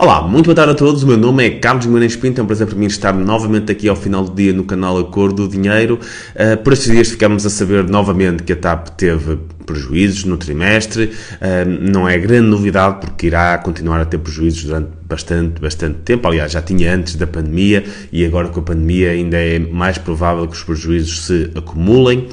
Olá, muito boa tarde a todos. O meu nome é Carlos Guimarães Pinto. É um prazer para mim estar novamente aqui ao final do dia no canal Acordo do Dinheiro. Uh, por estes dias ficamos a saber novamente que a TAP teve prejuízos no trimestre. Não é grande novidade porque irá continuar a ter prejuízos durante bastante, bastante tempo. Aliás, já tinha antes da pandemia e agora com a pandemia ainda é mais provável que os prejuízos se acumulem.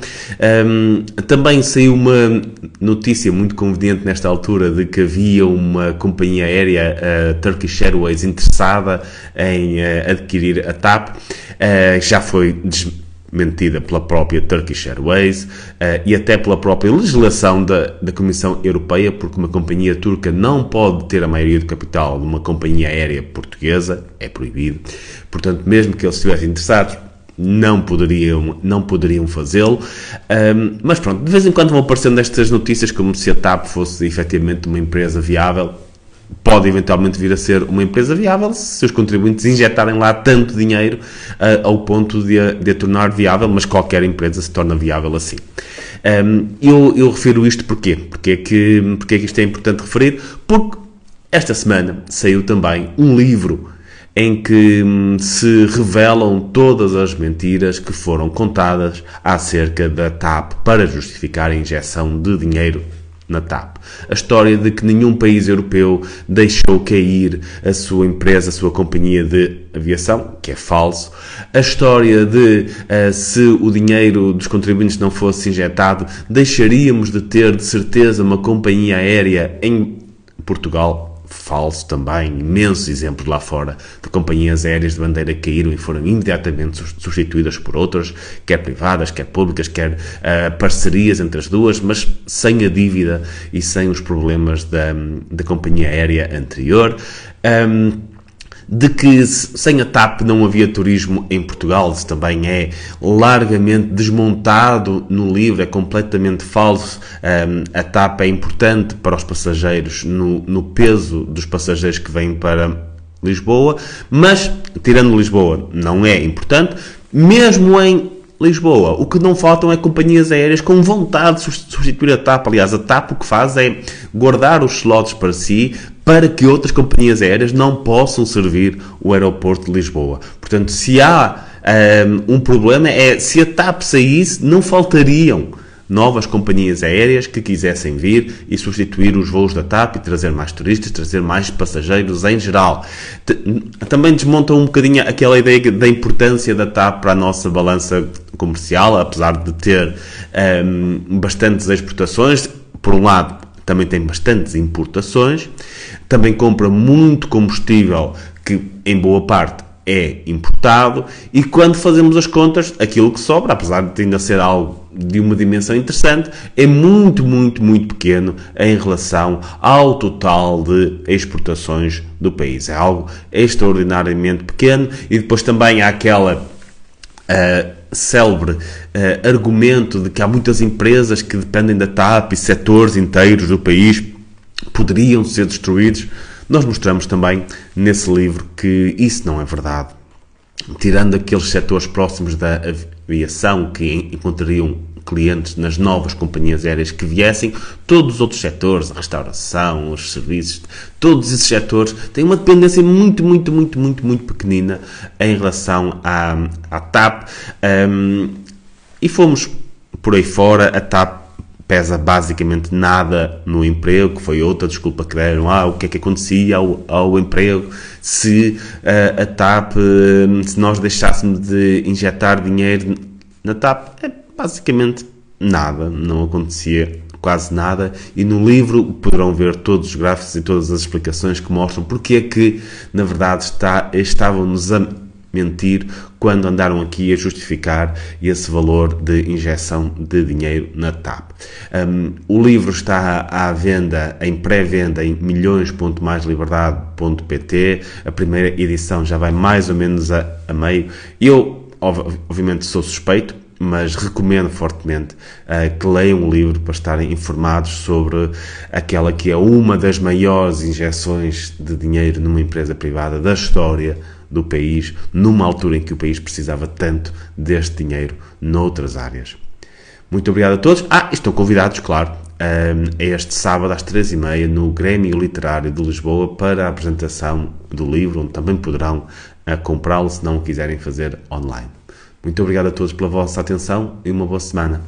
Um, também saiu uma notícia muito conveniente nesta altura de que havia uma companhia aérea, a Turkish Airways, interessada em uh, adquirir a TAP. Uh, já foi mentida pela própria Turkish Airways uh, e até pela própria legislação da, da Comissão Europeia, porque uma companhia turca não pode ter a maioria do capital de uma companhia aérea portuguesa, é proibido. Portanto, mesmo que eles estivessem interessados, não poderiam, não poderiam fazê-lo. Um, mas pronto, de vez em quando vão aparecendo estas notícias como se a TAP fosse efetivamente uma empresa viável pode eventualmente vir a ser uma empresa viável se os contribuintes injetarem lá tanto dinheiro uh, ao ponto de a, de a, tornar viável, mas qualquer empresa se torna viável assim. Um, eu, eu, refiro isto porquê? Porque é, que, porque é que isto é importante referir? Porque esta semana saiu também um livro em que hum, se revelam todas as mentiras que foram contadas acerca da TAP para justificar a injeção de dinheiro na TAP. A história de que nenhum país europeu deixou cair a sua empresa, a sua companhia de aviação, que é falso. A história de uh, se o dinheiro dos contribuintes não fosse injetado, deixaríamos de ter de certeza uma companhia aérea em Portugal, falso também, imensos exemplos lá fora de companhias aéreas de bandeira que caíram e foram imediatamente substituídas por outras, quer privadas, quer públicas, quer uh, parcerias entre as duas, mas sem a dívida e sem os problemas da, da companhia aérea anterior. Um, de que sem a TAP não havia turismo em Portugal, isso também é largamente desmontado no livro, é completamente falso. Um, a TAP é importante para os passageiros no, no peso dos passageiros que vêm para Lisboa, mas tirando Lisboa não é importante, mesmo em Lisboa. O que não faltam é companhias aéreas com vontade de substituir a TAP. Aliás, a TAP o que faz é guardar os slots para si para que outras companhias aéreas não possam servir o aeroporto de Lisboa. Portanto, se há um, um problema, é se a TAP saísse, não faltariam novas companhias aéreas que quisessem vir e substituir os voos da TAP e trazer mais turistas, trazer mais passageiros em geral. Também desmontam um bocadinho aquela ideia da importância da TAP para a nossa balança comercial, apesar de ter um, bastantes exportações. Por um lado, também tem bastantes importações, também compra muito combustível que, em boa parte, é importado e quando fazemos as contas, aquilo que sobra, apesar de ainda ser algo de uma dimensão interessante, é muito, muito, muito pequeno em relação ao total de exportações do país. É algo extraordinariamente pequeno e depois também há aquela uh, célebre uh, argumento de que há muitas empresas que dependem da TAP e setores inteiros do país poderiam ser destruídos. Nós mostramos também nesse livro que isso não é verdade. Tirando aqueles setores próximos da aviação que encontrariam clientes nas novas companhias aéreas que viessem, todos os outros setores, a restauração, os serviços, todos esses setores têm uma dependência muito, muito, muito, muito, muito pequenina em relação à, à TAP. Um, e fomos por aí fora, a TAP pesa basicamente nada no emprego, que foi outra desculpa que deram, ah, o que é que acontecia ao, ao emprego se uh, a TAP, se nós deixássemos de injetar dinheiro na TAP, é basicamente nada, não acontecia quase nada, e no livro poderão ver todos os gráficos e todas as explicações que mostram porque é que, na verdade, está, estavam-nos a mentir quando andaram aqui a justificar esse valor de injeção de dinheiro na TAP. Um, o livro está à venda, em pré-venda, em milhões.maisliberdade.pt. A primeira edição já vai mais ou menos a, a meio. Eu, obviamente, sou suspeito, mas recomendo fortemente uh, que leiam o livro para estarem informados sobre aquela que é uma das maiores injeções de dinheiro numa empresa privada da história do país, numa altura em que o país precisava tanto deste dinheiro noutras áreas. Muito obrigado a todos. Ah, estão convidados, claro, este sábado às três e meia no Grêmio Literário de Lisboa para a apresentação do livro, onde também poderão comprá-lo se não o quiserem fazer online. Muito obrigado a todos pela vossa atenção e uma boa semana.